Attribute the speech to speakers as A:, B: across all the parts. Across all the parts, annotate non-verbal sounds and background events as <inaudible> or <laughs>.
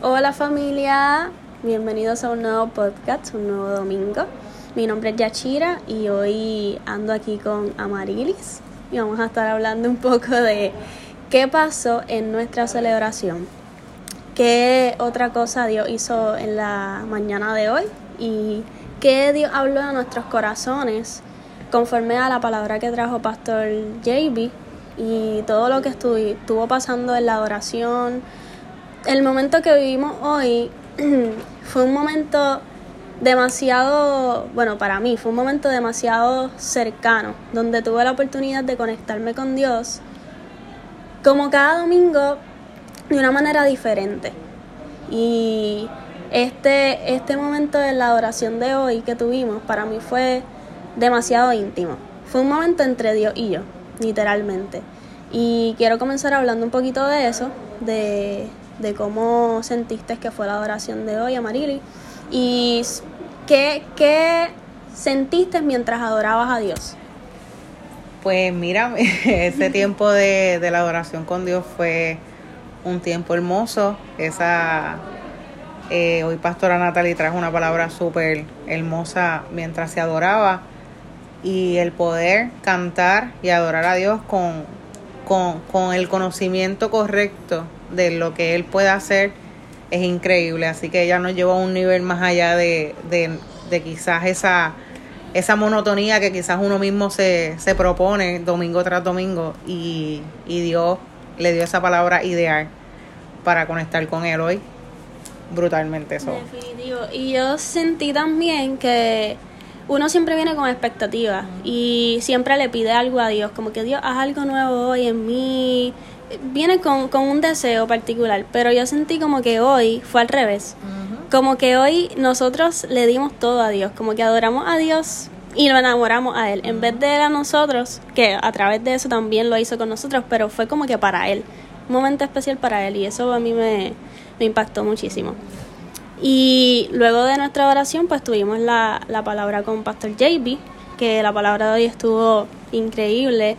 A: Hola familia, bienvenidos a un nuevo podcast, un nuevo domingo. Mi nombre es Yachira y hoy ando aquí con Amarilis y vamos a estar hablando un poco de qué pasó en nuestra celebración, qué otra cosa Dios hizo en la mañana de hoy y qué Dios habló a nuestros corazones conforme a la palabra que trajo Pastor JB y todo lo que estuvo pasando en la adoración el momento que vivimos hoy <clears throat> fue un momento demasiado, bueno, para mí fue un momento demasiado cercano, donde tuve la oportunidad de conectarme con Dios como cada domingo de una manera diferente. Y este, este momento de la adoración de hoy que tuvimos para mí fue demasiado íntimo. Fue un momento entre Dios y yo, literalmente. Y quiero comenzar hablando un poquito de eso, de, de cómo sentiste que fue la adoración de hoy, Amarili, y qué, qué sentiste mientras adorabas a Dios.
B: Pues mira, <laughs> ese <laughs> tiempo de, de la adoración con Dios fue un tiempo hermoso. Esa eh, hoy Pastora Natalie trajo una palabra súper hermosa mientras se adoraba y el poder cantar y adorar a Dios con, con, con el conocimiento correcto de lo que él puede hacer es increíble. Así que ella nos llevó a un nivel más allá de, de, quizás esa, esa monotonía que quizás uno mismo se, se propone domingo tras domingo y, y Dios le dio esa palabra ideal para conectar con él hoy. Brutalmente eso.
A: Definitivo. Y yo sentí también que uno siempre viene con expectativas y siempre le pide algo a Dios, como que Dios haz algo nuevo hoy en mí, viene con, con, un deseo particular, pero yo sentí como que hoy fue al revés. Como que hoy nosotros le dimos todo a Dios, como que adoramos a Dios y lo enamoramos a Él. En vez de Él a nosotros, que a través de eso también lo hizo con nosotros, pero fue como que para Él. Un momento especial para Él y eso a mí me, me impactó muchísimo. Y luego de nuestra oración, pues tuvimos la, la palabra con Pastor JB, que la palabra de hoy estuvo increíble.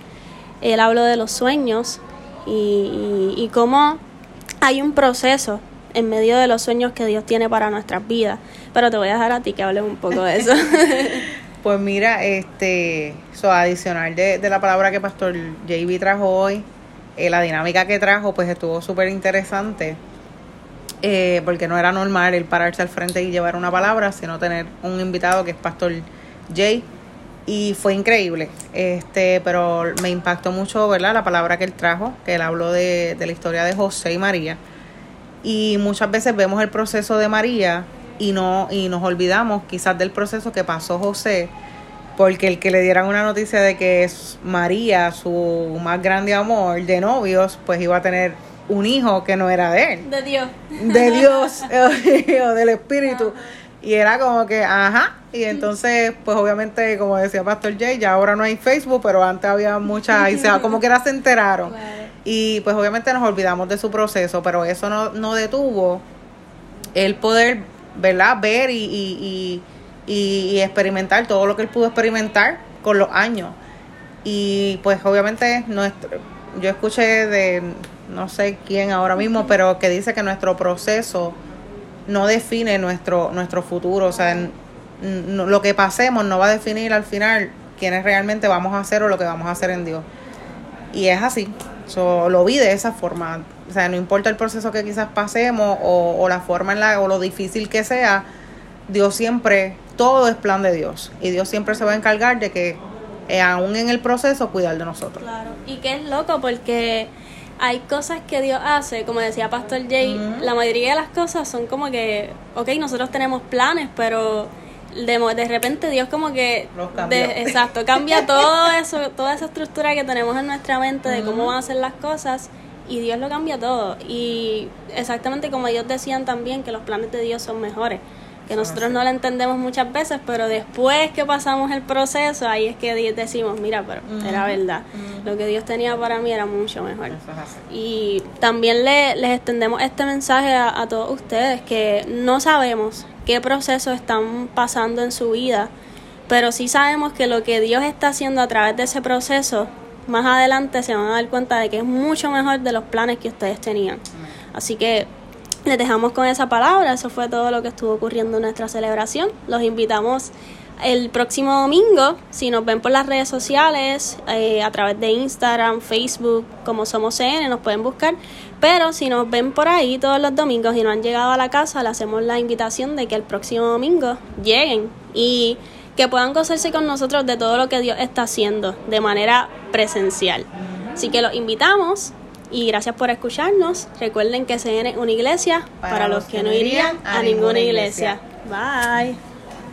A: Él habló de los sueños, y, cómo hay un proceso en medio de los sueños que Dios tiene para nuestras vidas. Pero te voy a dejar a ti que hables un poco de eso. <laughs>
B: pues mira, este, so, adicional de, de, la palabra que Pastor JB trajo hoy, eh, la dinámica que trajo, pues estuvo súper interesante. Eh, porque no era normal el pararse al frente y llevar una palabra, sino tener un invitado que es Pastor Jay y fue increíble. Este, pero me impactó mucho, ¿verdad? La palabra que él trajo, que él habló de, de la historia de José y María. Y muchas veces vemos el proceso de María y no y nos olvidamos quizás del proceso que pasó José, porque el que le dieran una noticia de que es María, su más grande amor de novios, pues iba a tener un hijo que no era de él.
A: De Dios.
B: De Dios, <laughs> <laughs> o del Espíritu. Y era como que, ajá. Y entonces, pues obviamente, como decía Pastor Jay, ya ahora no hay Facebook, pero antes había muchas, y se, como que era se enteraron. Y pues obviamente nos olvidamos de su proceso, pero eso no, no detuvo el poder, ¿verdad? Ver y, y, y, y experimentar todo lo que él pudo experimentar con los años. Y pues obviamente nuestro, yo escuché de no sé quién ahora mismo, pero que dice que nuestro proceso no define nuestro, nuestro futuro. O sea, lo que pasemos no va a definir al final quiénes realmente vamos a hacer o lo que vamos a hacer en Dios. Y es así. So, lo vi de esa forma. O sea, no importa el proceso que quizás pasemos o, la forma en la o lo difícil que sea, Dios siempre, todo es plan de Dios. Y Dios siempre se va a encargar de que, eh, aún en el proceso, cuidar de nosotros.
A: Claro. Y que es loco porque hay cosas que Dios hace, como decía Pastor Jay, la mayoría de las cosas son como que, ok, nosotros tenemos planes, pero de, de repente Dios como que, de, <laughs> exacto, cambia todo eso, toda esa estructura que tenemos en nuestra mente de cómo van a ser las cosas y Dios lo cambia todo. Y exactamente como ellos decían también que los planes de Dios son mejores que nosotros no lo entendemos muchas veces, pero después que pasamos el proceso, ahí es que decimos, mira, pero era verdad, lo que Dios tenía para mí era mucho mejor. Y también le, les extendemos este mensaje a, todos ustedes, que no sabemos qué proceso están pasando en su vida, pero sí sabemos que lo que Dios está haciendo a través de ese proceso, más adelante se van a dar cuenta de que es mucho mejor de los planes que ustedes tenían. Así que les dejamos con esa palabra. Eso fue todo lo que estuvo ocurriendo en nuestra celebración. Los invitamos el próximo domingo, si nos ven por las redes sociales, eh, a través de Instagram, Facebook, como somos CN, nos pueden buscar. Pero si nos ven por ahí todos los domingos y no han llegado a la casa, le hacemos la invitación de que el próximo domingo lleguen y que puedan gozarse con nosotros de todo lo que Dios está haciendo de manera presencial. Así que los invitamos y gracias por escucharnos. Recuerden que CN es una iglesia para, los, que, no irían a, ninguna iglesia. Bye.